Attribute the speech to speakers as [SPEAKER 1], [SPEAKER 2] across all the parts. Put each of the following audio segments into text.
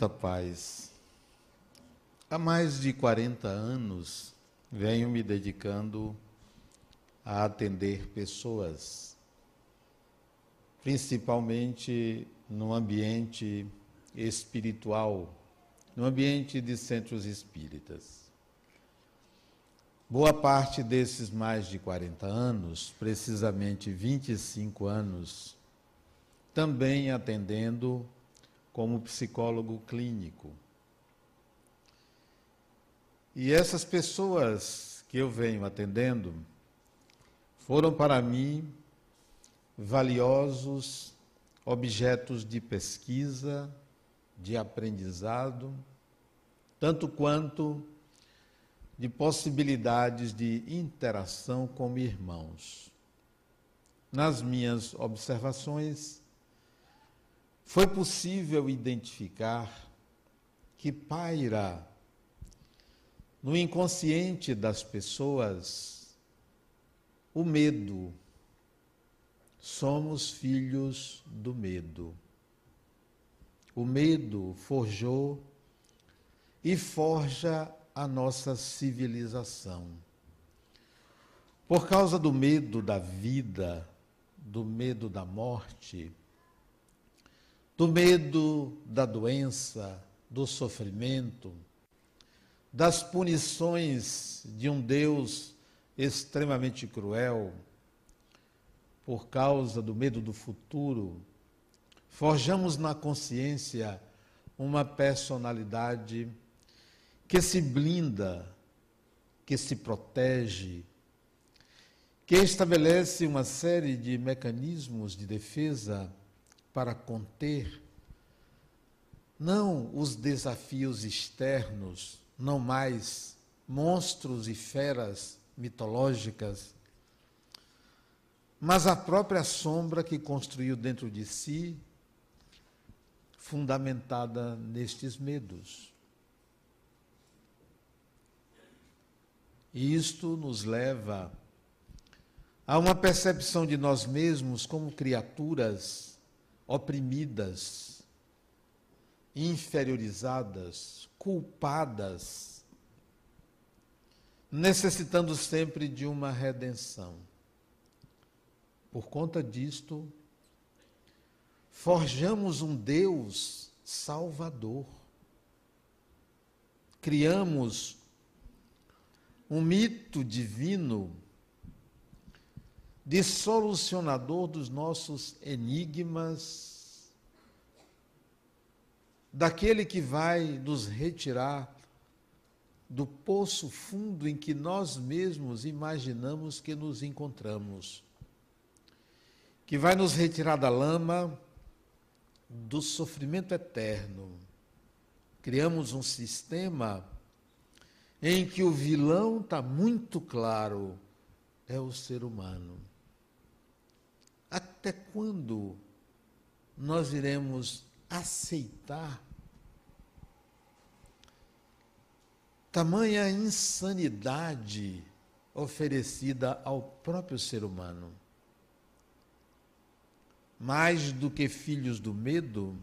[SPEAKER 1] muita paz. Há mais de 40 anos venho me dedicando a atender pessoas, principalmente no ambiente espiritual, no ambiente de centros espíritas. Boa parte desses mais de 40 anos, precisamente 25 anos, também atendendo como psicólogo clínico. E essas pessoas que eu venho atendendo foram para mim valiosos objetos de pesquisa, de aprendizado, tanto quanto de possibilidades de interação com irmãos. Nas minhas observações, foi possível identificar que paira no inconsciente das pessoas o medo. Somos filhos do medo. O medo forjou e forja a nossa civilização. Por causa do medo da vida, do medo da morte, do medo da doença, do sofrimento, das punições de um Deus extremamente cruel, por causa do medo do futuro, forjamos na consciência uma personalidade que se blinda, que se protege, que estabelece uma série de mecanismos de defesa para conter não os desafios externos, não mais monstros e feras mitológicas, mas a própria sombra que construiu dentro de si, fundamentada nestes medos. E isto nos leva a uma percepção de nós mesmos como criaturas oprimidas, inferiorizadas, culpadas, necessitando sempre de uma redenção. Por conta disto, forjamos um Deus salvador. Criamos um mito divino de solucionador dos nossos enigmas, daquele que vai nos retirar do poço fundo em que nós mesmos imaginamos que nos encontramos, que vai nos retirar da lama do sofrimento eterno. Criamos um sistema em que o vilão está muito claro, é o ser humano. Até quando nós iremos aceitar tamanha insanidade oferecida ao próprio ser humano? Mais do que filhos do medo,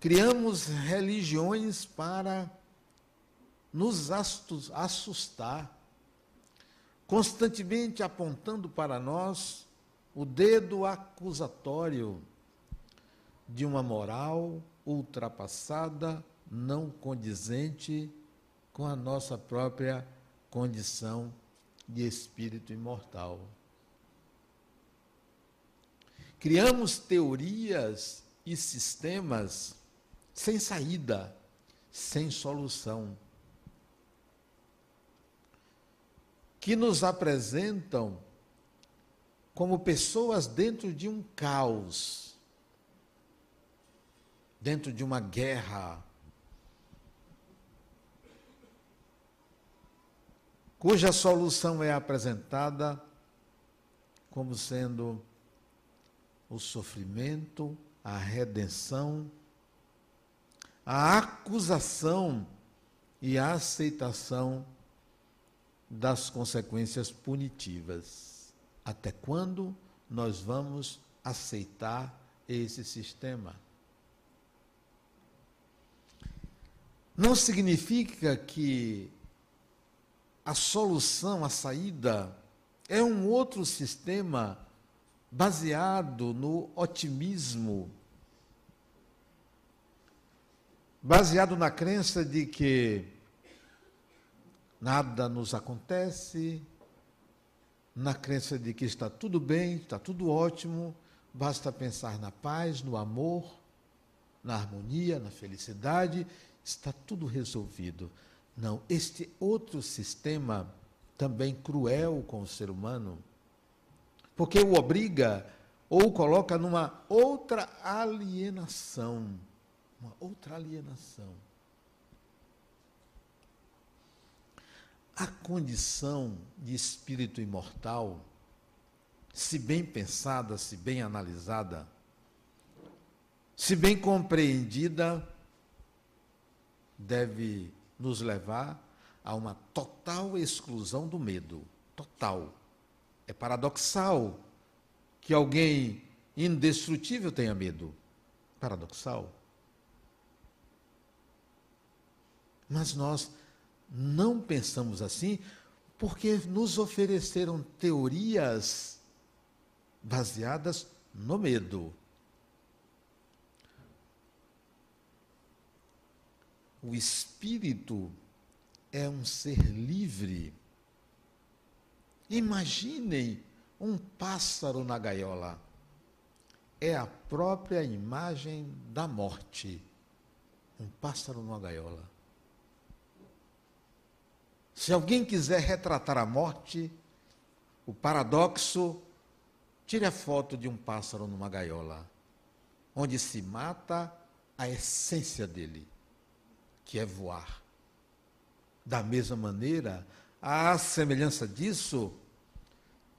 [SPEAKER 1] criamos religiões para nos assustar, constantemente apontando para nós o dedo acusatório de uma moral ultrapassada, não condizente com a nossa própria condição de espírito imortal. Criamos teorias e sistemas sem saída, sem solução, que nos apresentam como pessoas dentro de um caos, dentro de uma guerra, cuja solução é apresentada como sendo o sofrimento, a redenção, a acusação e a aceitação das consequências punitivas. Até quando nós vamos aceitar esse sistema? não significa que a solução, a saída, é um outro sistema baseado no otimismo, baseado na crença de que nada nos acontece, na crença de que está tudo bem, está tudo ótimo, basta pensar na paz, no amor, na harmonia, na felicidade, está tudo resolvido. Não, este outro sistema também cruel com o ser humano, porque o obriga ou o coloca numa outra alienação, uma outra alienação. A condição de espírito imortal, se bem pensada, se bem analisada, se bem compreendida, deve nos levar a uma total exclusão do medo. Total. É paradoxal que alguém indestrutível tenha medo. Paradoxal. Mas nós não pensamos assim porque nos ofereceram teorias baseadas no medo. O espírito é um ser livre. Imaginem um pássaro na gaiola. É a própria imagem da morte. Um pássaro numa gaiola. Se alguém quiser retratar a morte, o paradoxo, tire a foto de um pássaro numa gaiola, onde se mata a essência dele, que é voar. Da mesma maneira, à semelhança disso,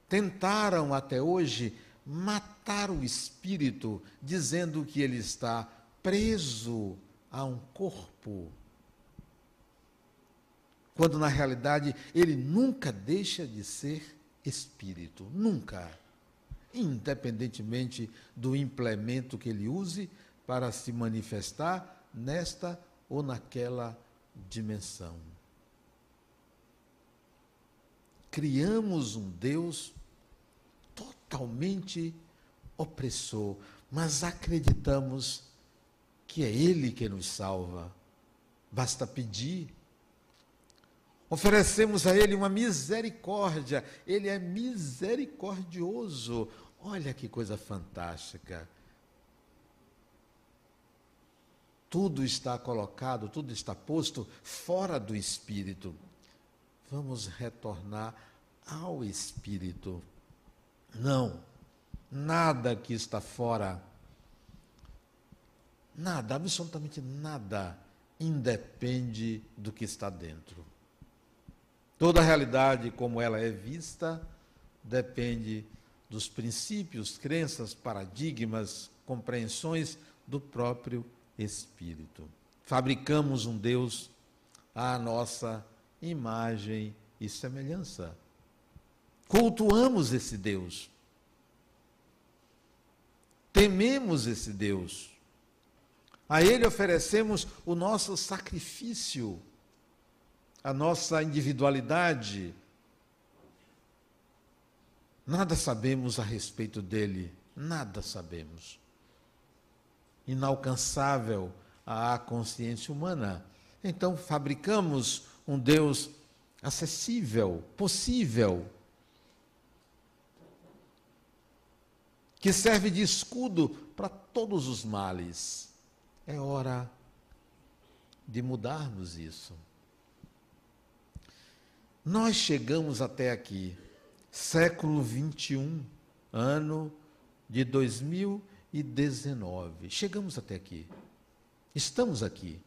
[SPEAKER 1] tentaram até hoje matar o espírito, dizendo que ele está preso a um corpo. Quando na realidade ele nunca deixa de ser espírito, nunca. Independentemente do implemento que ele use para se manifestar nesta ou naquela dimensão criamos um Deus totalmente opressor, mas acreditamos que é Ele que nos salva. Basta pedir. Oferecemos a Ele uma misericórdia, Ele é misericordioso. Olha que coisa fantástica. Tudo está colocado, tudo está posto fora do espírito vamos retornar ao Espírito. Não, nada que está fora, nada, absolutamente nada, independe do que está dentro. Toda a realidade, como ela é vista, depende dos princípios, crenças, paradigmas, compreensões do próprio Espírito. Fabricamos um Deus à nossa imagem e semelhança. Cultuamos esse Deus. Tememos esse Deus. A Ele oferecemos o nosso sacrifício, a nossa individualidade. Nada sabemos a respeito dele, nada sabemos. Inalcançável à consciência humana. Então fabricamos um Deus acessível, possível, que serve de escudo para todos os males. É hora de mudarmos isso. Nós chegamos até aqui, século 21, ano de 2019. Chegamos até aqui. Estamos aqui.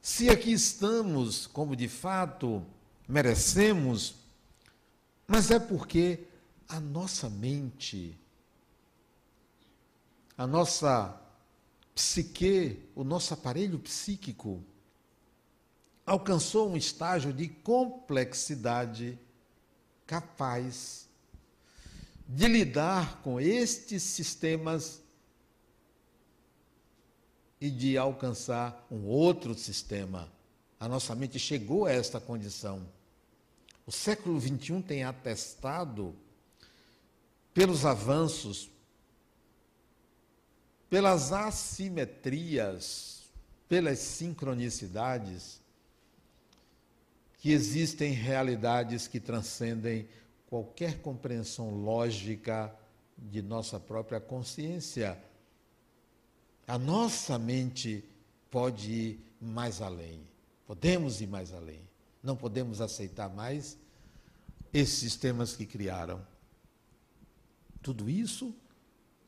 [SPEAKER 1] Se aqui estamos, como de fato merecemos, mas é porque a nossa mente, a nossa psique, o nosso aparelho psíquico, alcançou um estágio de complexidade capaz de lidar com estes sistemas e de alcançar um outro sistema. A nossa mente chegou a esta condição. O século XXI tem atestado, pelos avanços, pelas assimetrias, pelas sincronicidades, que existem realidades que transcendem qualquer compreensão lógica de nossa própria consciência. A nossa mente pode ir mais além. Podemos ir mais além. Não podemos aceitar mais esses sistemas que criaram. Tudo isso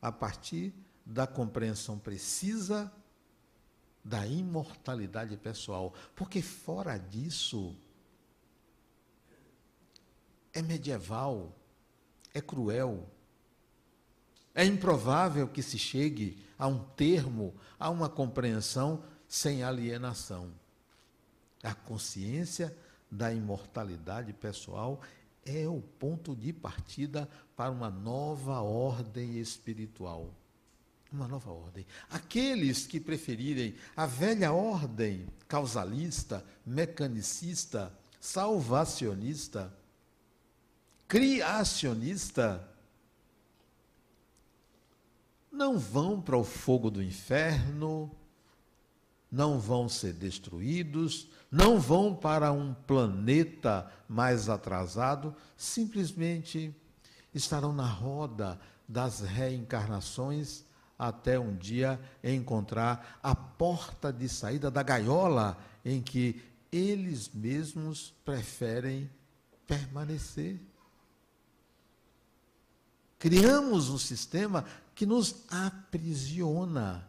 [SPEAKER 1] a partir da compreensão precisa da imortalidade pessoal. Porque fora disso, é medieval, é cruel. É improvável que se chegue a um termo, a uma compreensão sem alienação. A consciência da imortalidade pessoal é o ponto de partida para uma nova ordem espiritual. Uma nova ordem. Aqueles que preferirem a velha ordem causalista, mecanicista, salvacionista, criacionista, não vão para o fogo do inferno, não vão ser destruídos, não vão para um planeta mais atrasado, simplesmente estarão na roda das reencarnações até um dia encontrar a porta de saída da gaiola em que eles mesmos preferem permanecer. Criamos um sistema que nos aprisiona.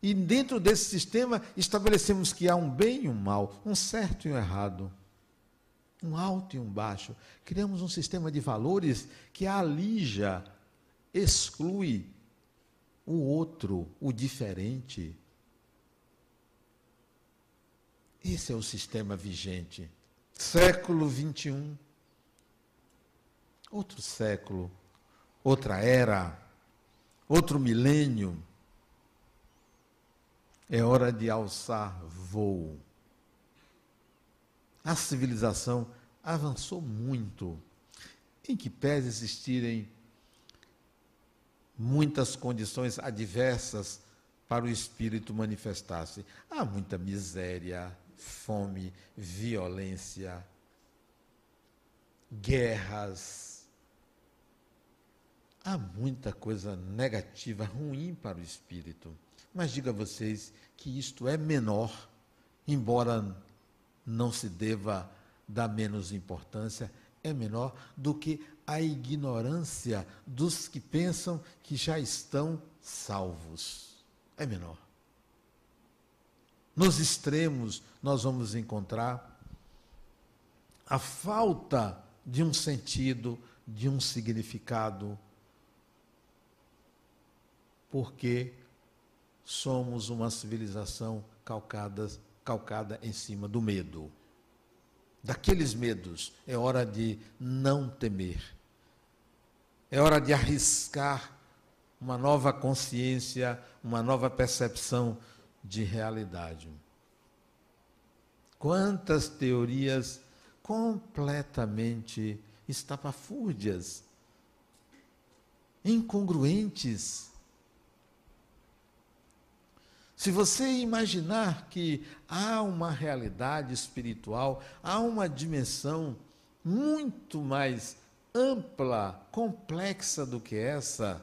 [SPEAKER 1] E dentro desse sistema estabelecemos que há um bem e um mal, um certo e um errado, um alto e um baixo. Criamos um sistema de valores que alija, exclui o outro, o diferente. Esse é o sistema vigente. Século 21 outro século, outra era, outro milênio. É hora de alçar voo. A civilização avançou muito, em que pese existirem muitas condições adversas para o espírito manifestar-se. Há muita miséria, fome, violência, guerras, Há muita coisa negativa, ruim para o espírito. Mas diga a vocês que isto é menor, embora não se deva dar menos importância, é menor do que a ignorância dos que pensam que já estão salvos. É menor. Nos extremos, nós vamos encontrar a falta de um sentido, de um significado porque somos uma civilização calcada, calcada em cima do medo. Daqueles medos, é hora de não temer. É hora de arriscar uma nova consciência, uma nova percepção de realidade. Quantas teorias completamente estapafúrdias, incongruentes, se você imaginar que há uma realidade espiritual, há uma dimensão muito mais ampla, complexa do que essa,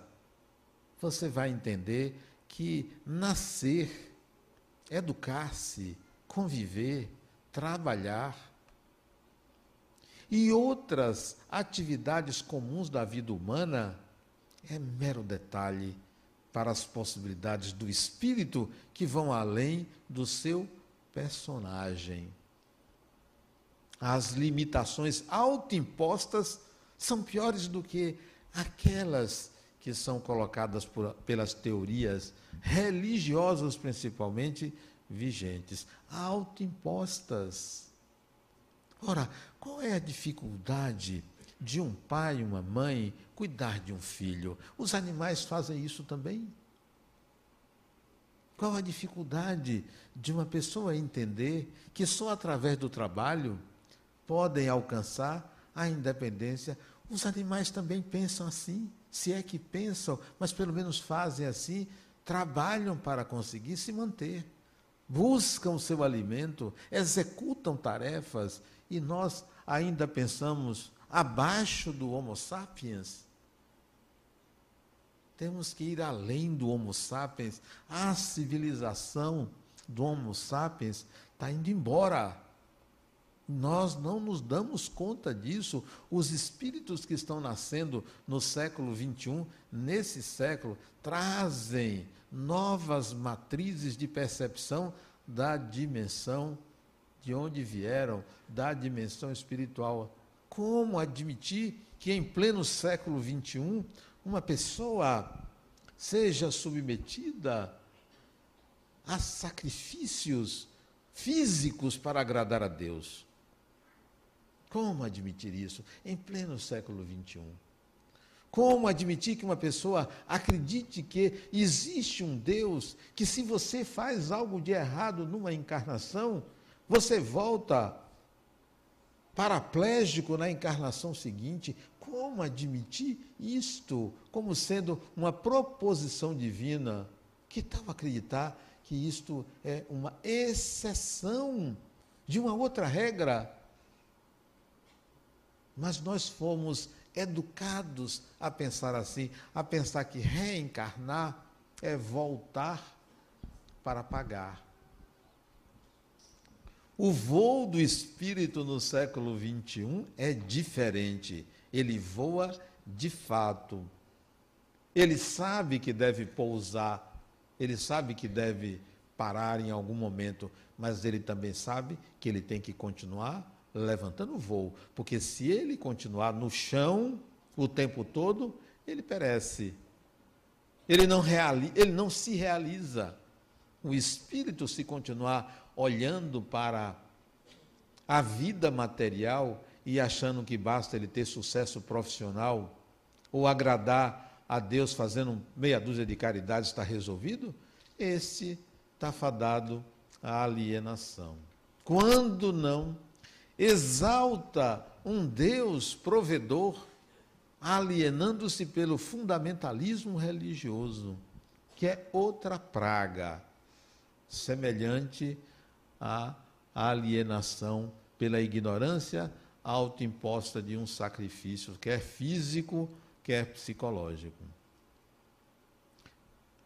[SPEAKER 1] você vai entender que nascer, educar-se, conviver, trabalhar e outras atividades comuns da vida humana é mero detalhe para as possibilidades do espírito que vão além do seu personagem. As limitações autoimpostas são piores do que aquelas que são colocadas por, pelas teorias religiosas, principalmente vigentes, autoimpostas. Ora, qual é a dificuldade de um pai uma mãe cuidar de um filho. Os animais fazem isso também. Qual a dificuldade de uma pessoa entender que só através do trabalho podem alcançar a independência? Os animais também pensam assim, se é que pensam, mas pelo menos fazem assim, trabalham para conseguir se manter, buscam seu alimento, executam tarefas e nós ainda pensamos abaixo do Homo sapiens. Temos que ir além do Homo sapiens. A civilização do Homo sapiens está indo embora. Nós não nos damos conta disso. Os espíritos que estão nascendo no século XXI, nesse século, trazem novas matrizes de percepção da dimensão de onde vieram, da dimensão espiritual. Como admitir que em pleno século XXI uma pessoa seja submetida a sacrifícios físicos para agradar a Deus. Como admitir isso em pleno século XXI? Como admitir que uma pessoa acredite que existe um Deus que, se você faz algo de errado numa encarnação, você volta paraplégico na encarnação seguinte? Como admitir isto como sendo uma proposição divina? Que tal acreditar que isto é uma exceção de uma outra regra? Mas nós fomos educados a pensar assim, a pensar que reencarnar é voltar para pagar. O voo do espírito no século XXI é diferente ele voa de fato. Ele sabe que deve pousar, ele sabe que deve parar em algum momento, mas ele também sabe que ele tem que continuar levantando o voo, porque se ele continuar no chão o tempo todo, ele perece. Ele não, reali ele não se realiza. O espírito, se continuar olhando para a vida material, e achando que basta ele ter sucesso profissional ou agradar a Deus fazendo meia dúzia de caridades está resolvido, esse está fadado à alienação. Quando não exalta um Deus provedor, alienando-se pelo fundamentalismo religioso, que é outra praga, semelhante à alienação pela ignorância autoimposta de um sacrifício, quer físico, quer psicológico.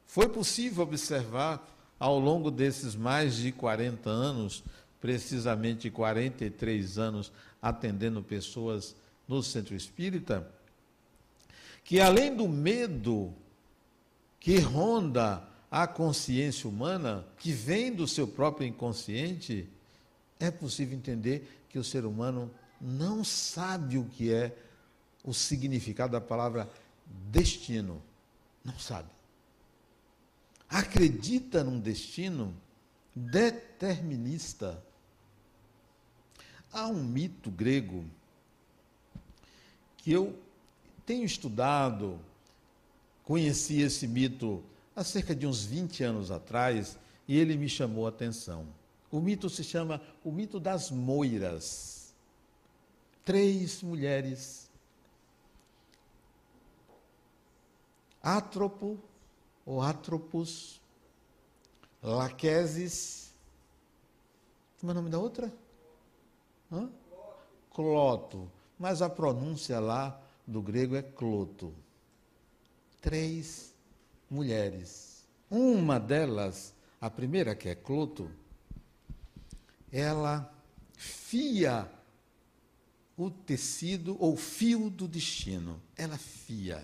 [SPEAKER 1] Foi possível observar ao longo desses mais de 40 anos, precisamente 43 anos, atendendo pessoas no centro espírita, que além do medo que ronda a consciência humana, que vem do seu próprio inconsciente, é possível entender que o ser humano não sabe o que é o significado da palavra destino. Não sabe. Acredita num destino determinista. Há um mito grego que eu tenho estudado, conheci esse mito há cerca de uns 20 anos atrás e ele me chamou a atenção. O mito se chama o mito das moiras três mulheres. Átropo ou Atropos, Laqueses, como é o nome da outra? Hã? Cloto. Mas a pronúncia lá do grego é cloto. Três mulheres. Uma delas, a primeira que é cloto, ela fia o tecido ou fio do destino. Ela fia.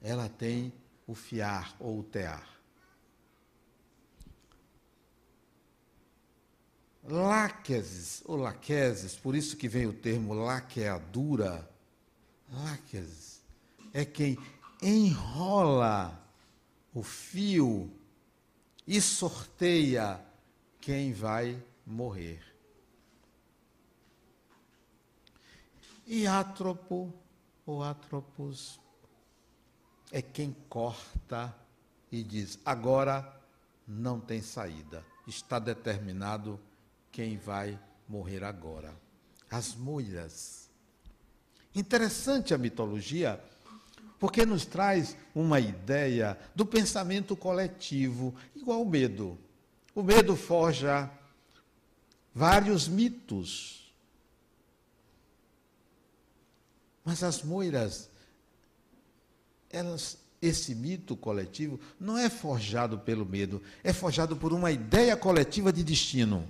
[SPEAKER 1] Ela tem o fiar ou o tear. Láqueses, ou laqueses, por isso que vem o termo laqueadura. Láqueses é quem enrola o fio e sorteia quem vai morrer. E átropo ou atropos é quem corta e diz: agora não tem saída. Está determinado quem vai morrer agora. As moiras. Interessante a mitologia, porque nos traz uma ideia do pensamento coletivo, igual o medo. O medo forja vários mitos. Mas as moiras, elas esse mito coletivo não é forjado pelo medo, é forjado por uma ideia coletiva de destino.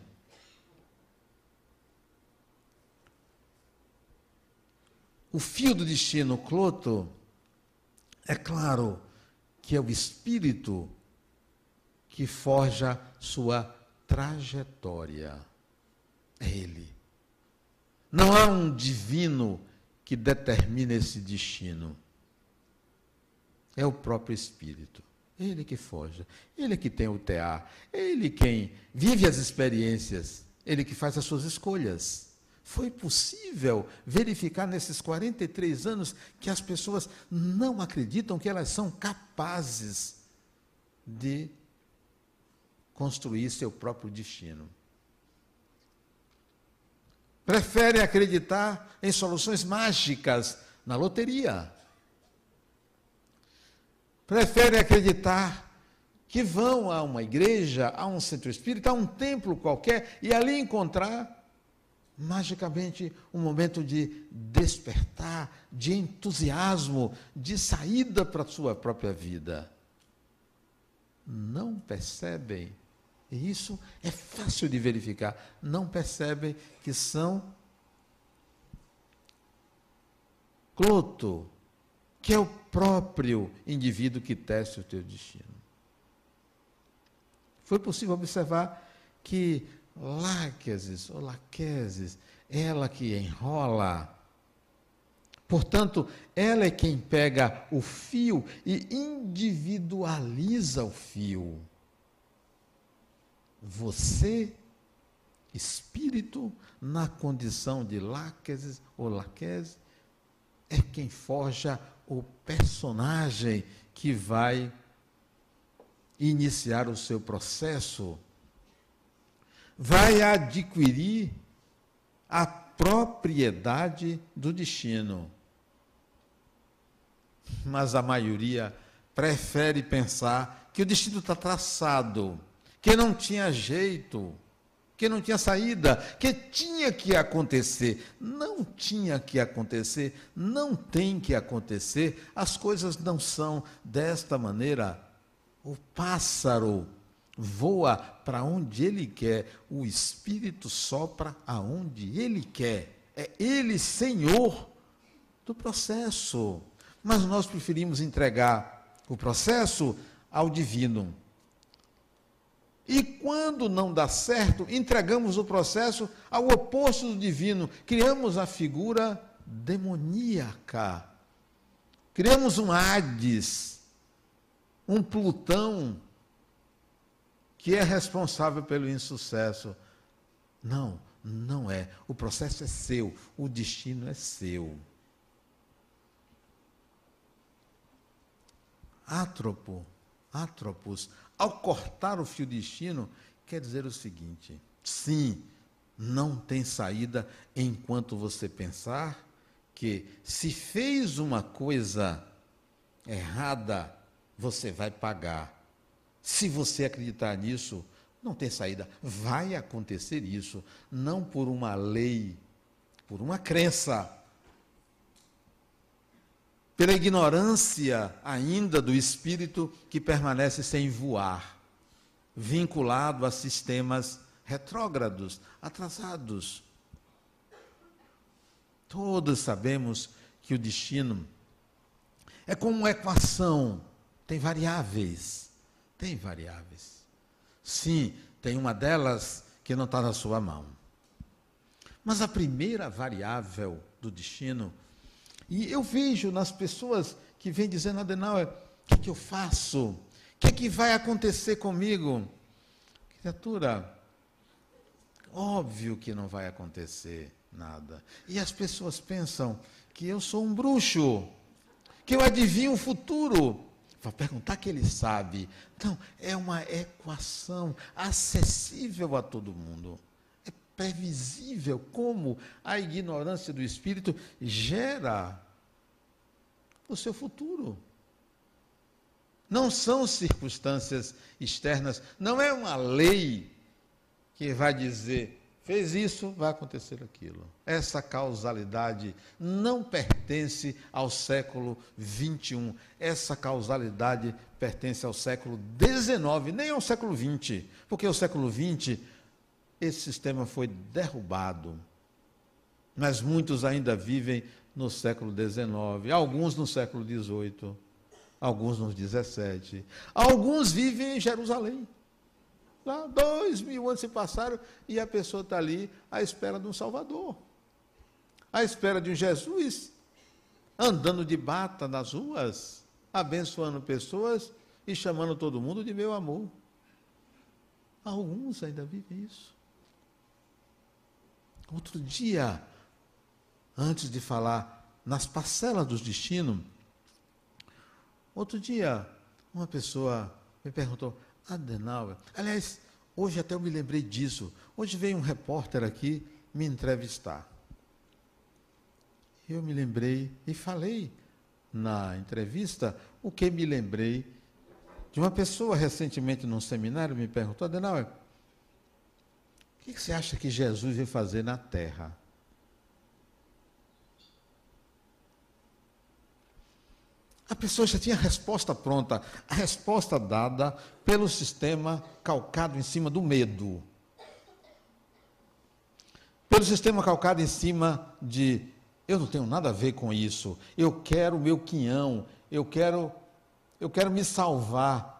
[SPEAKER 1] O fio do destino, Cloto, é claro que é o espírito que forja sua trajetória. É ele. Não há um divino que determine esse destino é o próprio Espírito. Ele que foge, ele que tem o TA, ele quem vive as experiências, ele que faz as suas escolhas. Foi possível verificar nesses 43 anos que as pessoas não acreditam que elas são capazes de construir seu próprio destino. Preferem acreditar em soluções mágicas na loteria preferem acreditar que vão a uma igreja, a um centro espírita, a um templo qualquer e ali encontrar magicamente um momento de despertar, de entusiasmo, de saída para a sua própria vida. Não percebem, e isso é fácil de verificar, não percebem que são cloto, que é o próprio indivíduo que teste o teu destino. Foi possível observar que Láqueses ou Laqueses, ela que enrola, portanto, ela é quem pega o fio e individualiza o fio. Você, espírito, na condição de Láqueses ou Laqueses, é quem forja o personagem que vai iniciar o seu processo, vai adquirir a propriedade do destino. Mas a maioria prefere pensar que o destino está traçado, que não tinha jeito que não tinha saída, que tinha que acontecer. Não tinha que acontecer, não tem que acontecer, as coisas não são desta maneira. O pássaro voa para onde ele quer, o espírito sopra aonde ele quer. É ele senhor do processo. Mas nós preferimos entregar o processo ao divino. E quando não dá certo, entregamos o processo ao oposto do divino, criamos a figura demoníaca. Criamos um Hades, um Plutão, que é responsável pelo insucesso. Não, não é. O processo é seu, o destino é seu. Átropo, átropos, ao cortar o fio destino, quer dizer o seguinte: sim, não tem saída enquanto você pensar que se fez uma coisa errada, você vai pagar. Se você acreditar nisso, não tem saída. Vai acontecer isso, não por uma lei, por uma crença, pela ignorância ainda do espírito que permanece sem voar, vinculado a sistemas retrógrados, atrasados. Todos sabemos que o destino é como uma equação, tem variáveis. Tem variáveis. Sim, tem uma delas que não está na sua mão. Mas a primeira variável do destino e eu vejo nas pessoas que vêm dizendo, Adenauer, o que, que eu faço? O que, que vai acontecer comigo? Criatura, óbvio que não vai acontecer nada. E as pessoas pensam que eu sou um bruxo, que eu adivinho o futuro. Vai perguntar que ele sabe. Não, é uma equação acessível a todo mundo. É previsível como a ignorância do espírito gera o seu futuro. Não são circunstâncias externas, não é uma lei que vai dizer fez isso, vai acontecer aquilo. Essa causalidade não pertence ao século 21. Essa causalidade pertence ao século 19, nem ao século 20, porque o século 20 esse sistema foi derrubado. Mas muitos ainda vivem no século 19, alguns no século 18, alguns no 17. Alguns vivem em Jerusalém. Lá, dois mil anos se passaram e a pessoa está ali à espera de um Salvador, à espera de um Jesus, andando de bata nas ruas, abençoando pessoas e chamando todo mundo de meu amor. Alguns ainda vivem isso. Outro dia, antes de falar nas parcelas dos destinos, outro dia, uma pessoa me perguntou: Adenauer. Aliás, hoje até eu me lembrei disso. Hoje veio um repórter aqui me entrevistar. Eu me lembrei e falei na entrevista o que me lembrei de uma pessoa recentemente num seminário me perguntou, Adenauer, o que você acha que Jesus veio fazer na terra? A pessoa já tinha a resposta pronta, a resposta dada pelo sistema calcado em cima do medo. Pelo sistema calcado em cima de eu não tenho nada a ver com isso, eu quero o meu quinhão, eu quero eu quero me salvar.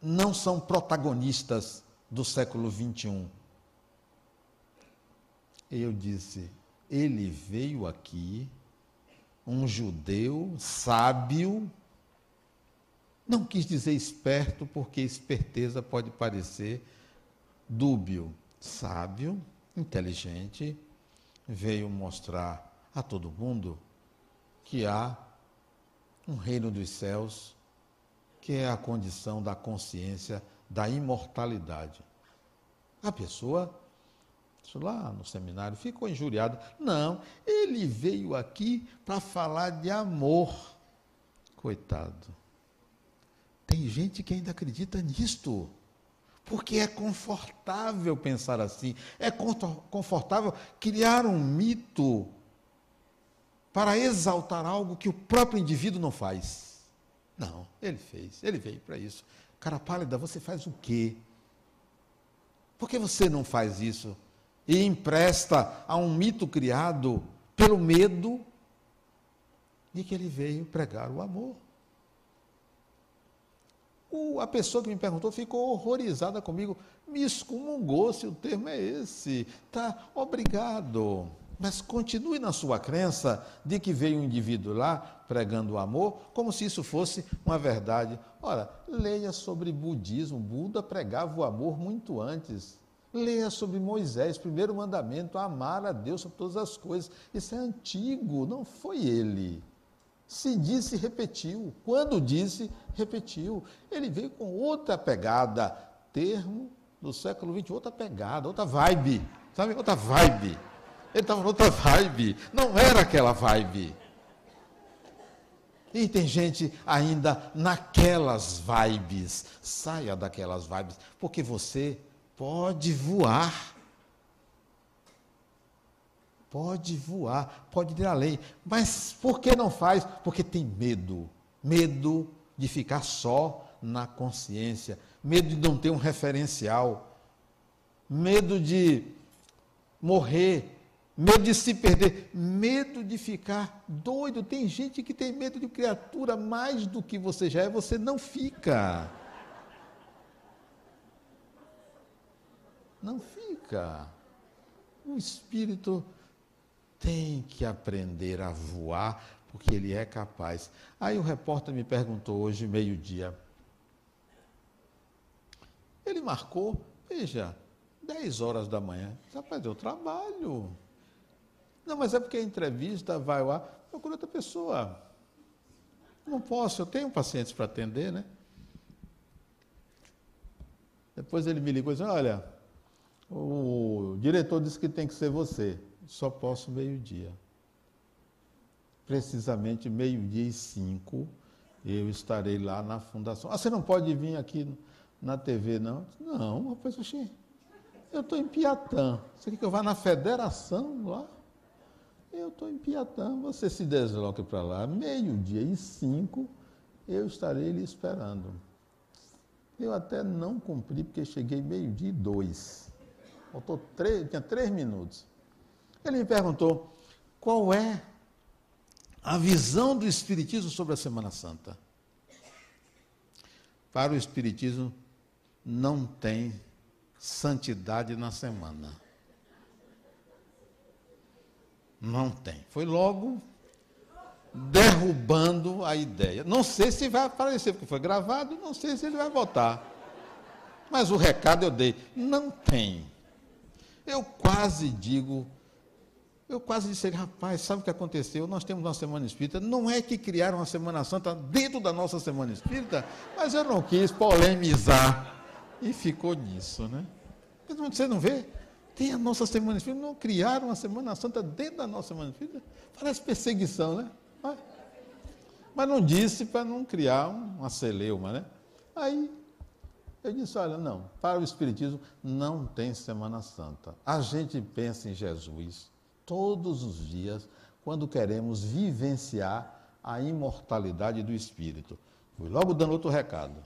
[SPEAKER 1] Não são protagonistas do século 21. Eu disse, ele veio aqui um judeu sábio, não quis dizer esperto, porque esperteza pode parecer dúbio. Sábio, inteligente, veio mostrar a todo mundo que há um reino dos céus, que é a condição da consciência da imortalidade. A pessoa lá no seminário, ficou injuriado. Não, ele veio aqui para falar de amor. Coitado. Tem gente que ainda acredita nisto. Porque é confortável pensar assim. É confortável criar um mito para exaltar algo que o próprio indivíduo não faz. Não, ele fez, ele veio para isso. Cara pálida, você faz o quê? Por que você não faz isso? e empresta a um mito criado pelo medo de que ele veio pregar o amor. O, a pessoa que me perguntou ficou horrorizada comigo, me excomungou, se o termo é esse. Tá, obrigado. Mas continue na sua crença de que veio um indivíduo lá pregando o amor, como se isso fosse uma verdade. Ora, leia sobre budismo. Buda pregava o amor muito antes. Leia sobre Moisés, primeiro mandamento, amar a Deus sobre todas as coisas. Isso é antigo, não foi ele. Se disse, repetiu. Quando disse, repetiu. Ele veio com outra pegada, termo do século XX, outra pegada, outra vibe. Sabe? Outra vibe. Ele estava outra vibe. Não era aquela vibe. E tem gente ainda naquelas vibes. Saia daquelas vibes, porque você pode voar. Pode voar, pode ir além. Mas por que não faz? Porque tem medo. Medo de ficar só na consciência. Medo de não ter um referencial. Medo de morrer. Medo de se perder. Medo de ficar doido. Tem gente que tem medo de criatura mais do que você já é, você não fica. Não fica. O espírito tem que aprender a voar, porque ele é capaz. Aí o repórter me perguntou hoje, meio-dia. Ele marcou, veja, 10 horas da manhã. Rapaz, eu trabalho. Não, mas é porque a entrevista vai lá, procura outra pessoa. Não posso, eu tenho pacientes para atender, né? Depois ele me ligou e disse: Olha, o diretor disse que tem que ser você. Só posso meio-dia. Precisamente meio-dia e cinco, eu estarei lá na fundação. Ah, você não pode vir aqui na TV, não? Não, rapaz, oxi, eu estou em Piatã. Você quer que eu vá na federação lá? Eu estou em Piatã, você se desloque para lá, meio-dia e cinco, eu estarei lhe esperando. Eu até não cumpri, porque cheguei meio-dia e dois. Faltou três, tinha três minutos. Ele me perguntou qual é a visão do Espiritismo sobre a Semana Santa. Para o Espiritismo, não tem santidade na semana. Não tem. Foi logo derrubando a ideia. Não sei se vai aparecer, porque foi gravado, não sei se ele vai votar. Mas o recado eu dei: não tem. Eu quase digo, eu quase disse, rapaz, sabe o que aconteceu? Nós temos uma Semana Espírita, não é que criaram a Semana Santa dentro da nossa Semana Espírita, mas eu não quis polemizar. E ficou nisso, né? Você não vê? Tem a nossa Semana Espírita, não criaram a Semana Santa dentro da nossa Semana Espírita? Parece perseguição, né? Mas não disse para não criar uma celeuma, né? Aí eu disse: olha, não, para o Espiritismo não tem Semana Santa. A gente pensa em Jesus todos os dias quando queremos vivenciar a imortalidade do Espírito. Fui logo dando outro recado.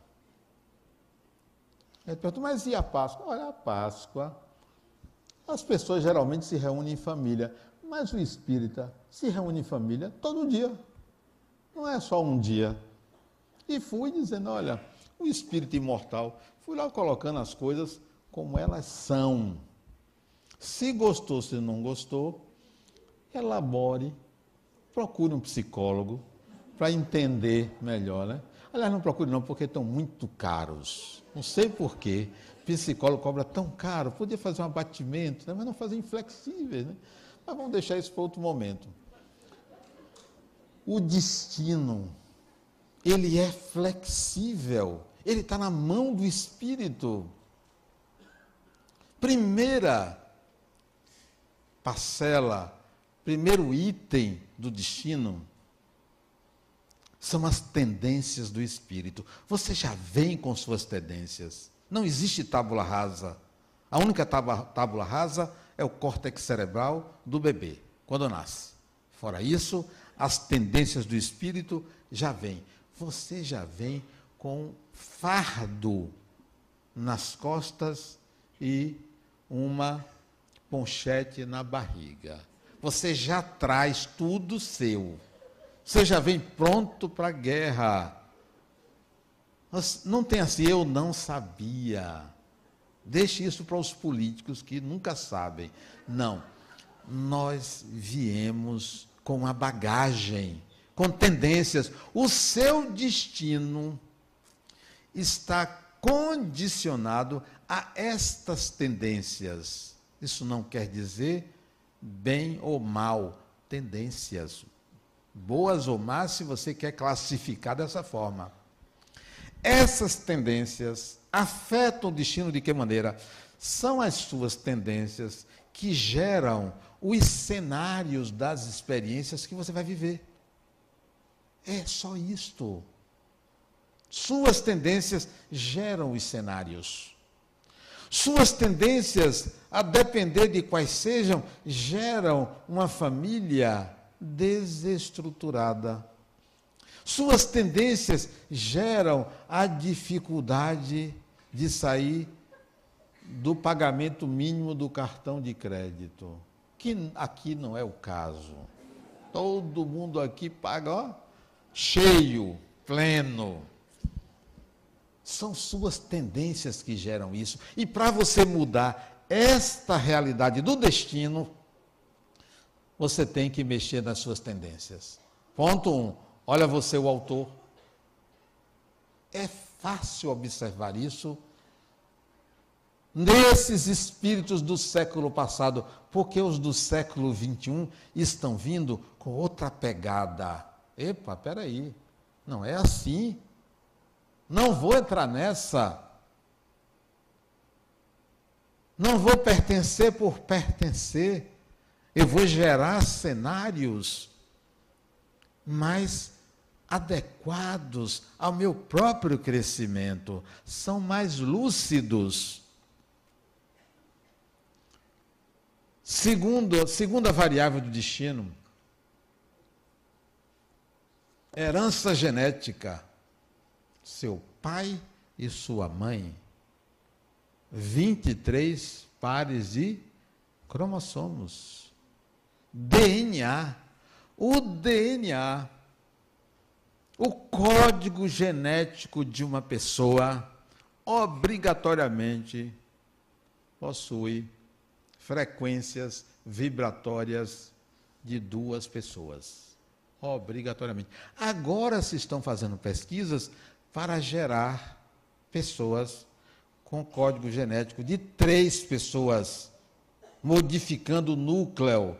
[SPEAKER 1] Ele perguntou, mas e a Páscoa? Olha, a Páscoa, as pessoas geralmente se reúnem em família, mas o espírita se reúne em família todo dia. Não é só um dia. E fui dizendo: olha, o espírito imortal, fui lá colocando as coisas como elas são. Se gostou, se não gostou, elabore, procure um psicólogo para entender melhor, né? Aliás, não procure não, porque estão muito caros. Não sei porquê. Psicólogo cobra tão caro. Podia fazer um abatimento, né? mas não fazer inflexíveis. Né? Mas vamos deixar isso para outro momento o destino, ele é flexível, ele está na mão do Espírito. Primeira parcela, primeiro item do destino são as tendências do espírito. Você já vem com suas tendências. Não existe tábula rasa. A única tábula rasa é o córtex cerebral do bebê, quando nasce. Fora isso, as tendências do espírito já vêm. Você já vem com fardo nas costas e uma ponchete na barriga. Você já traz tudo seu. Você já vem pronto para a guerra. Não tem assim, eu não sabia. Deixe isso para os políticos que nunca sabem. Não. Nós viemos com uma bagagem, com tendências. O seu destino está condicionado a estas tendências. Isso não quer dizer bem ou mal, tendências. Boas ou más, se você quer classificar dessa forma. Essas tendências afetam o destino de que maneira? São as suas tendências que geram os cenários das experiências que você vai viver. É só isto. Suas tendências geram os cenários. Suas tendências, a depender de quais sejam, geram uma família desestruturada. Suas tendências geram a dificuldade de sair do pagamento mínimo do cartão de crédito que aqui não é o caso. Todo mundo aqui paga, ó, cheio, pleno. São suas tendências que geram isso. E para você mudar esta realidade do destino, você tem que mexer nas suas tendências. Ponto um. Olha você, o autor. É fácil observar isso nesses espíritos do século passado, porque os do século 21 estão vindo com outra pegada. Epa, peraí. Não é assim. Não vou entrar nessa. Não vou pertencer por pertencer. Eu vou gerar cenários mais adequados ao meu próprio crescimento, são mais lúcidos. Segundo, segunda variável do destino, herança genética. Seu pai e sua mãe. 23 pares de cromossomos. DNA. O DNA, o código genético de uma pessoa, obrigatoriamente possui frequências vibratórias de duas pessoas. Obrigatoriamente. Agora se estão fazendo pesquisas para gerar pessoas com código genético de três pessoas, modificando o núcleo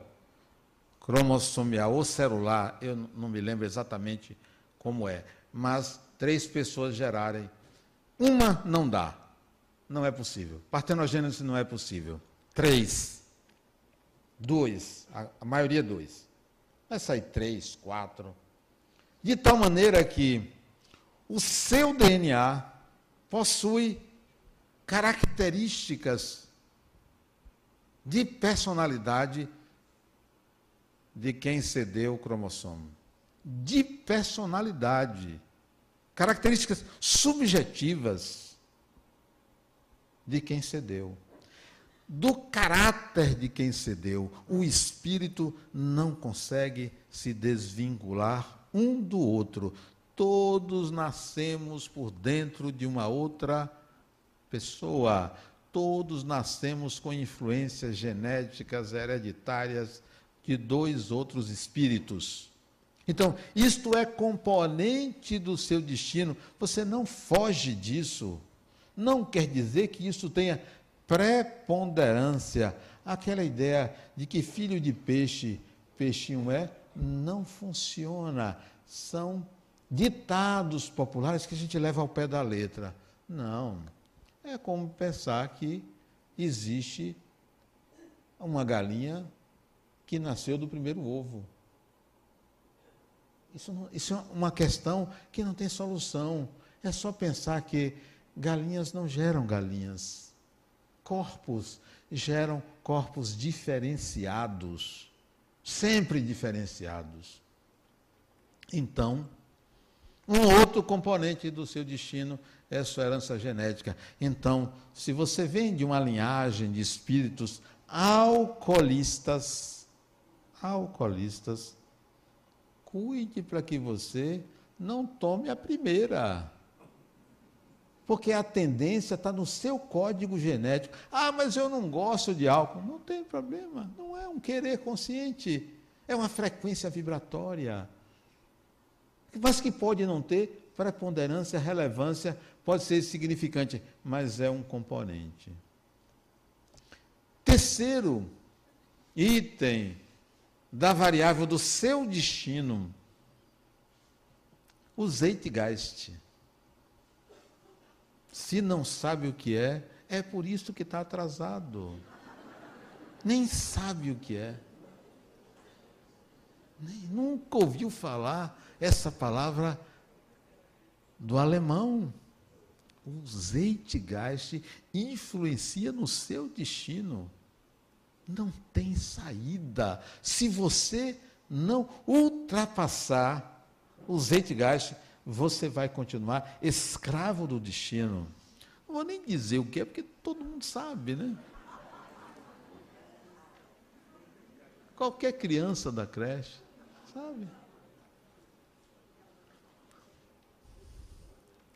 [SPEAKER 1] cromossomial ou celular, eu não me lembro exatamente como é, mas três pessoas gerarem. Uma não dá. Não é possível. Partenogênese não é possível. Três. Dois. A, maioria dois. Vai sair três, quatro. De tal maneira que o seu DNA possui características de personalidade de quem cedeu o cromossomo. De personalidade. Características subjetivas de quem cedeu do caráter de quem cedeu. O espírito não consegue se desvincular um do outro. Todos nascemos por dentro de uma outra pessoa. Todos nascemos com influências genéticas hereditárias de dois outros espíritos. Então, isto é componente do seu destino. Você não foge disso. Não quer dizer que isso tenha preponderância, aquela ideia de que filho de peixe, peixinho é, não funciona. São ditados populares que a gente leva ao pé da letra. Não. É como pensar que existe uma galinha que nasceu do primeiro ovo. Isso, isso é uma questão que não tem solução. É só pensar que galinhas não geram galinhas corpos geram corpos diferenciados, sempre diferenciados. Então, um outro componente do seu destino é sua herança genética. Então, se você vem de uma linhagem de espíritos alcoolistas, alcoolistas, cuide para que você não tome a primeira. Porque a tendência está no seu código genético. Ah, mas eu não gosto de álcool. Não tem problema. Não é um querer consciente. É uma frequência vibratória. Mas que pode não ter preponderância, relevância, pode ser significante, mas é um componente. Terceiro item da variável do seu destino, o Zeitgeist. Se não sabe o que é, é por isso que está atrasado. Nem sabe o que é. Nem, nunca ouviu falar essa palavra do alemão. O Zeitgeist influencia no seu destino. Não tem saída. Se você não ultrapassar o Zeitgeist, você vai continuar escravo do destino. Não vou nem dizer o que é, porque todo mundo sabe, né? Qualquer criança da creche, sabe?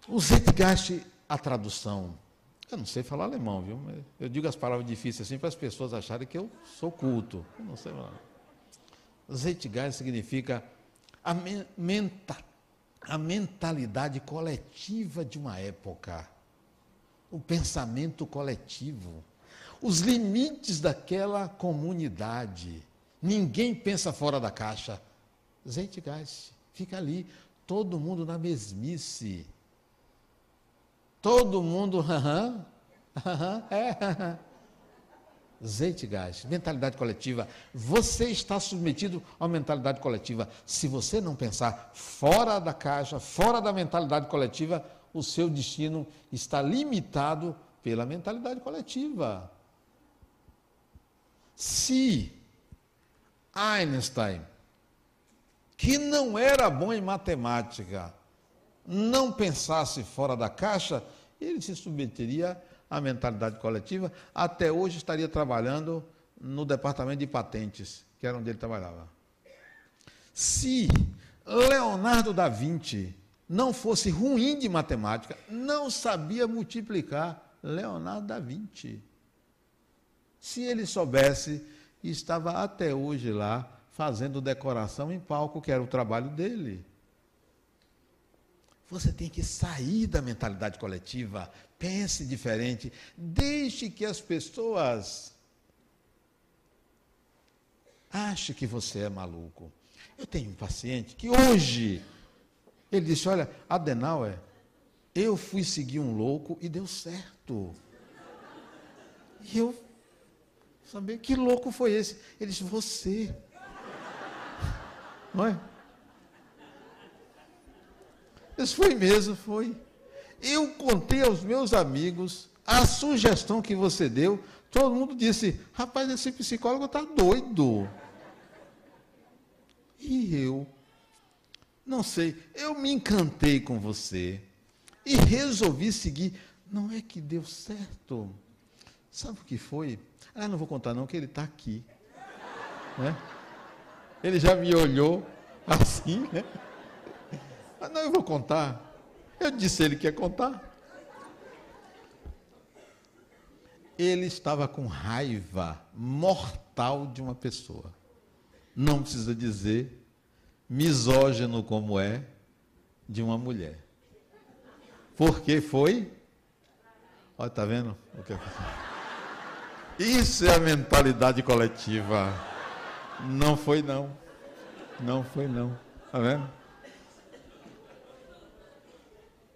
[SPEAKER 1] O Zeitgeist, a tradução. Eu não sei falar alemão, viu? Eu digo as palavras difíceis assim para as pessoas acharem que eu sou culto. Eu não sei falar. Zeitgeist significa a menta, a mentalidade coletiva de uma época, o pensamento coletivo, os limites daquela comunidade. Ninguém pensa fora da caixa. Zeitgeist, fica ali. todo mundo na mesmice. Todo mundo, aham, aham, é, Zeitgeist, mentalidade coletiva. Você está submetido à mentalidade coletiva. Se você não pensar fora da caixa, fora da mentalidade coletiva, o seu destino está limitado pela mentalidade coletiva. Se Einstein, que não era bom em matemática, não pensasse fora da caixa, ele se submeteria à mentalidade coletiva. Até hoje estaria trabalhando no departamento de patentes, que era onde ele trabalhava. Se Leonardo da Vinci não fosse ruim de matemática, não sabia multiplicar, Leonardo da Vinci. Se ele soubesse, estava até hoje lá fazendo decoração em palco, que era o trabalho dele. Você tem que sair da mentalidade coletiva, pense diferente, deixe que as pessoas achem que você é maluco. Eu tenho um paciente que hoje ele disse: Olha, Adenauer, eu fui seguir um louco e deu certo. E eu sabia que louco foi esse? Ele disse: Você. Não é? Isso foi mesmo, foi. Eu contei aos meus amigos a sugestão que você deu. Todo mundo disse: rapaz, esse psicólogo está doido. E eu, não sei, eu me encantei com você e resolvi seguir. Não é que deu certo. Sabe o que foi? Ah, não vou contar não, que ele está aqui. Né? Ele já me olhou assim, né? Ah, não, eu vou contar. Eu disse ele que ia contar. Ele estava com raiva mortal de uma pessoa. Não precisa dizer, misógino como é, de uma mulher. Porque foi? Olha, está vendo? Isso é a mentalidade coletiva. Não foi não. Não foi não. Está vendo?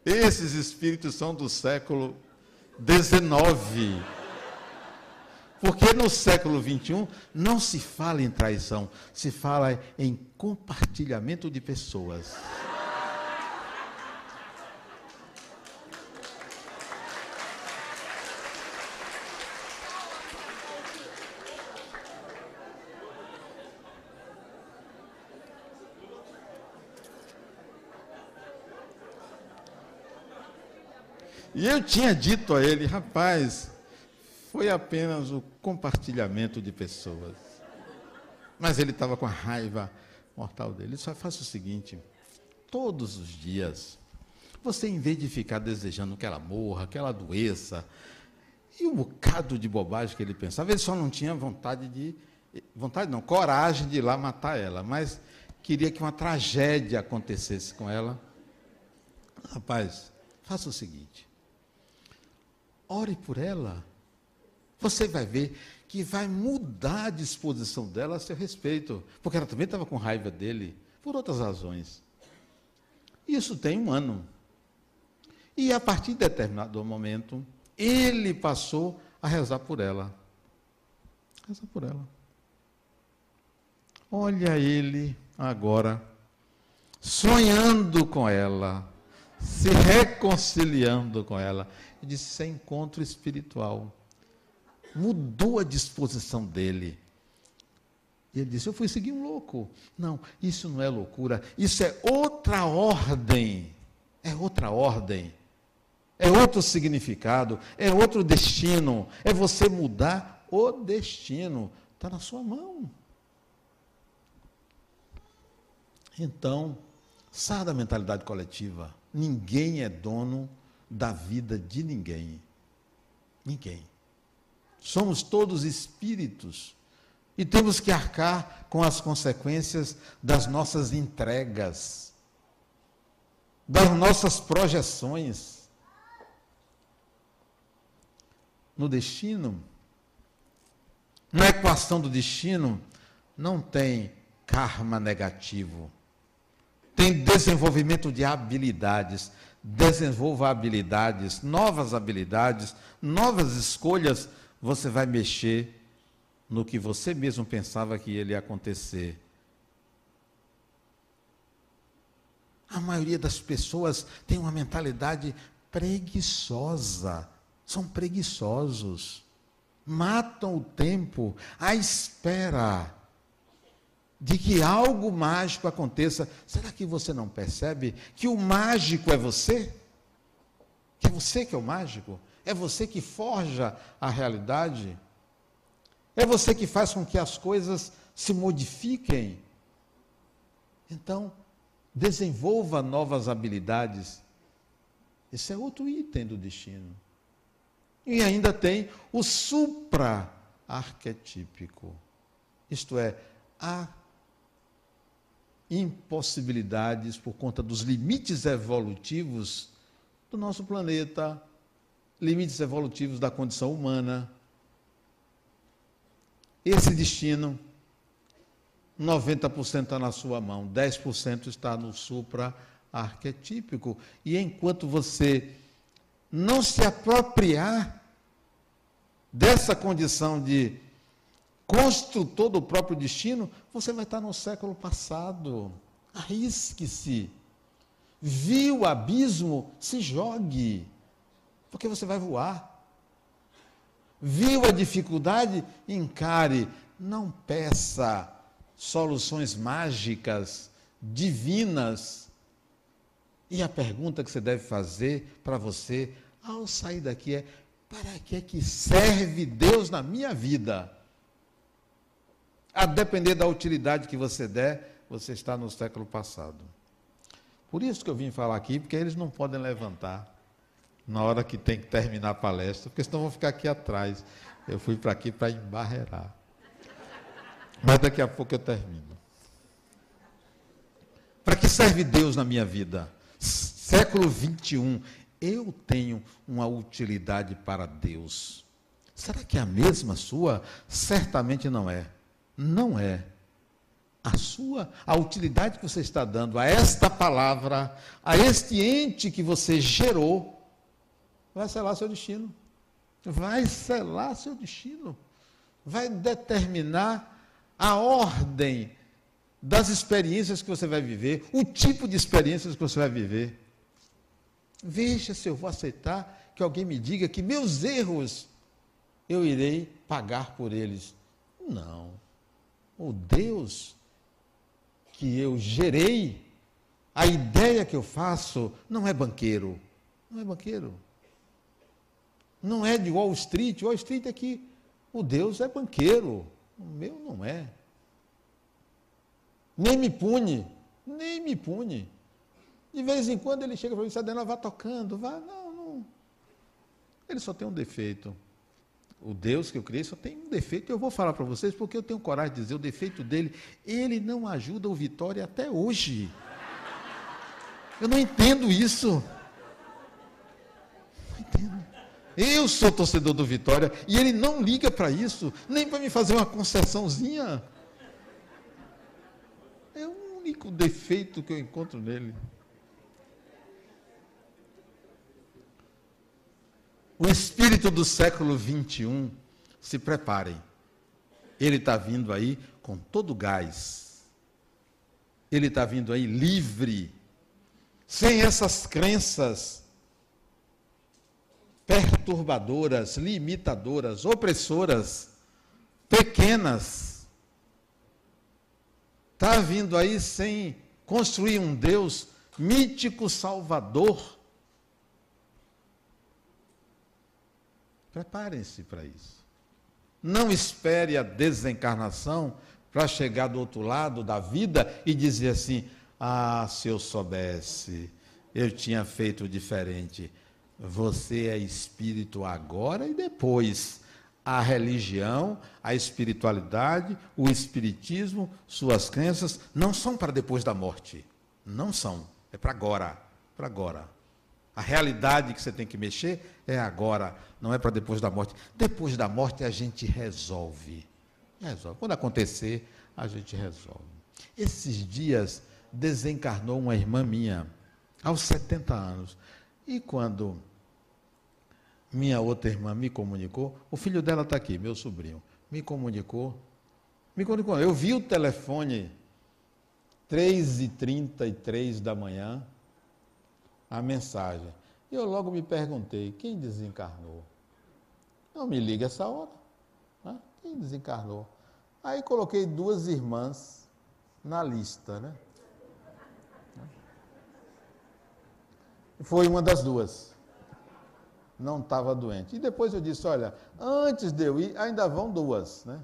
[SPEAKER 1] Esses espíritos são do século XIX. Porque no século XXI não se fala em traição, se fala em compartilhamento de pessoas. E eu tinha dito a ele, rapaz, foi apenas o compartilhamento de pessoas. Mas ele estava com a raiva mortal dele. Só faça o seguinte: todos os dias, você, em vez de ficar desejando que ela morra, que ela adoeça, e um bocado de bobagem que ele pensava, ele só não tinha vontade de. Vontade não, coragem de ir lá matar ela, mas queria que uma tragédia acontecesse com ela. Rapaz, faça o seguinte: ore por ela. Você vai ver que vai mudar a disposição dela a seu respeito, porque ela também estava com raiva dele, por outras razões. Isso tem um ano. E a partir de determinado momento, ele passou a rezar por ela. Rezar por ela. Olha ele agora, sonhando com ela, se reconciliando com ela. Ele disse: Isso é encontro espiritual. Mudou a disposição dele. E ele disse: Eu fui seguir um louco. Não, isso não é loucura. Isso é outra ordem. É outra ordem. É outro significado. É outro destino. É você mudar o destino. Está na sua mão. Então, saia da mentalidade coletiva. Ninguém é dono da vida de ninguém. Ninguém. Somos todos espíritos e temos que arcar com as consequências das nossas entregas, das nossas projeções. No destino, na equação do destino, não tem karma negativo. tem desenvolvimento de habilidades. Desenvolva habilidades, novas habilidades, novas escolhas. Você vai mexer no que você mesmo pensava que ia acontecer. A maioria das pessoas tem uma mentalidade preguiçosa. São preguiçosos. Matam o tempo à espera de que algo mágico aconteça. Será que você não percebe que o mágico é você? Que é você que é o mágico? É você que forja a realidade? É você que faz com que as coisas se modifiquem? Então, desenvolva novas habilidades. Esse é outro item do destino. E ainda tem o supra-arquetípico. Isto é, a impossibilidades por conta dos limites evolutivos do nosso planeta, limites evolutivos da condição humana. Esse destino, 90% está na sua mão, 10% está no supra-arquetípico. E enquanto você não se apropriar dessa condição de construtor do próprio destino, você vai estar no século passado. Arrisque-se. Viu o abismo, se jogue, porque você vai voar. Viu a dificuldade, encare. Não peça soluções mágicas, divinas. E a pergunta que você deve fazer para você ao sair daqui é: para que é que serve Deus na minha vida? A depender da utilidade que você der, você está no século passado. Por isso que eu vim falar aqui, porque eles não podem levantar na hora que tem que terminar a palestra, porque senão vão ficar aqui atrás. Eu fui para aqui para embarrear. Mas daqui a pouco eu termino. Para que serve Deus na minha vida? Século 21. Eu tenho uma utilidade para Deus. Será que é a mesma sua? Certamente não é. Não é. A sua, a utilidade que você está dando a esta palavra, a este ente que você gerou, vai selar seu destino. Vai selar seu destino. Vai determinar a ordem das experiências que você vai viver, o tipo de experiências que você vai viver. Veja se eu vou aceitar que alguém me diga que meus erros eu irei pagar por eles. Não o Deus que eu gerei, a ideia que eu faço, não é banqueiro. Não é banqueiro. Não é de Wall Street. Wall Street é que o Deus é banqueiro. O meu não é. Nem me pune. Nem me pune. De vez em quando ele chega para mim e diz, vá tocando, vá. Não, não. Ele só tem um defeito o Deus que eu criei só tem um defeito, eu vou falar para vocês porque eu tenho coragem de dizer o defeito dele, ele não ajuda o Vitória até hoje. Eu não entendo isso. Não entendo. Eu sou torcedor do Vitória e ele não liga para isso, nem para me fazer uma concessãozinha. É o único defeito que eu encontro nele. O espírito do século 21, se preparem. Ele está vindo aí com todo o gás. Ele está vindo aí livre, sem essas crenças perturbadoras, limitadoras, opressoras, pequenas. Está vindo aí sem construir um Deus mítico salvador Preparem-se para isso. Não espere a desencarnação para chegar do outro lado da vida e dizer assim: ah, se eu soubesse, eu tinha feito diferente. Você é espírito agora e depois. A religião, a espiritualidade, o espiritismo, suas crenças não são para depois da morte. Não são. É para agora. Para agora. A realidade que você tem que mexer é agora, não é para depois da morte. Depois da morte a gente resolve. Resolve. Quando acontecer, a gente resolve. Esses dias desencarnou uma irmã minha aos 70 anos. E quando minha outra irmã me comunicou, o filho dela está aqui, meu sobrinho, me comunicou, me comunicou. Eu vi o telefone 3h33 da manhã, a mensagem. E eu logo me perguntei, quem desencarnou? Não me liga essa hora. Né? Quem desencarnou? Aí coloquei duas irmãs na lista, né? Foi uma das duas. Não estava doente. E depois eu disse, olha, antes de eu ir, ainda vão duas, né?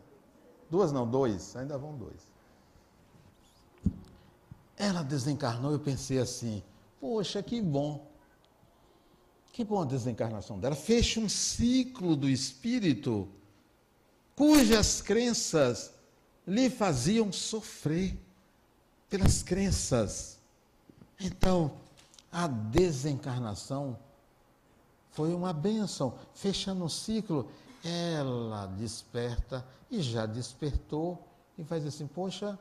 [SPEAKER 1] Duas não, dois, ainda vão dois. Ela desencarnou, eu pensei assim, poxa, que bom. Que bom a desencarnação dela. Fecha um ciclo do espírito cujas crenças lhe faziam sofrer pelas crenças. Então, a desencarnação foi uma bênção, fechando um ciclo. Ela desperta e já despertou e faz assim: Poxa,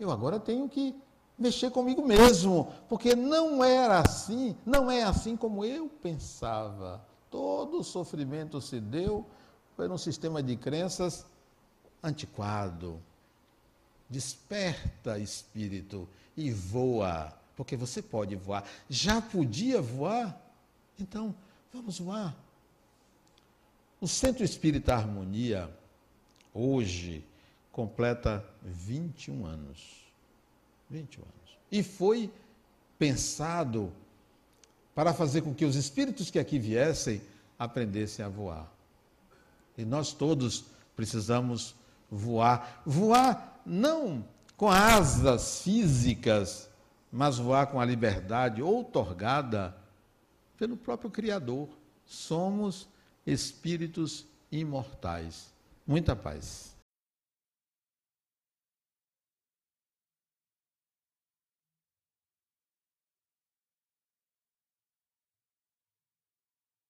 [SPEAKER 1] eu agora tenho que mexer comigo mesmo, porque não era assim, não é assim como eu pensava. Todo o sofrimento se deu por um sistema de crenças antiquado. Desperta, espírito, e voa, porque você pode voar. Já podia voar? Então, vamos voar. O Centro Espírita Harmonia, hoje, completa 21 anos. 21 anos. E foi pensado para fazer com que os espíritos que aqui viessem aprendessem a voar. E nós todos precisamos voar. Voar não com asas físicas, mas voar com a liberdade outorgada pelo próprio Criador. Somos espíritos imortais. Muita paz.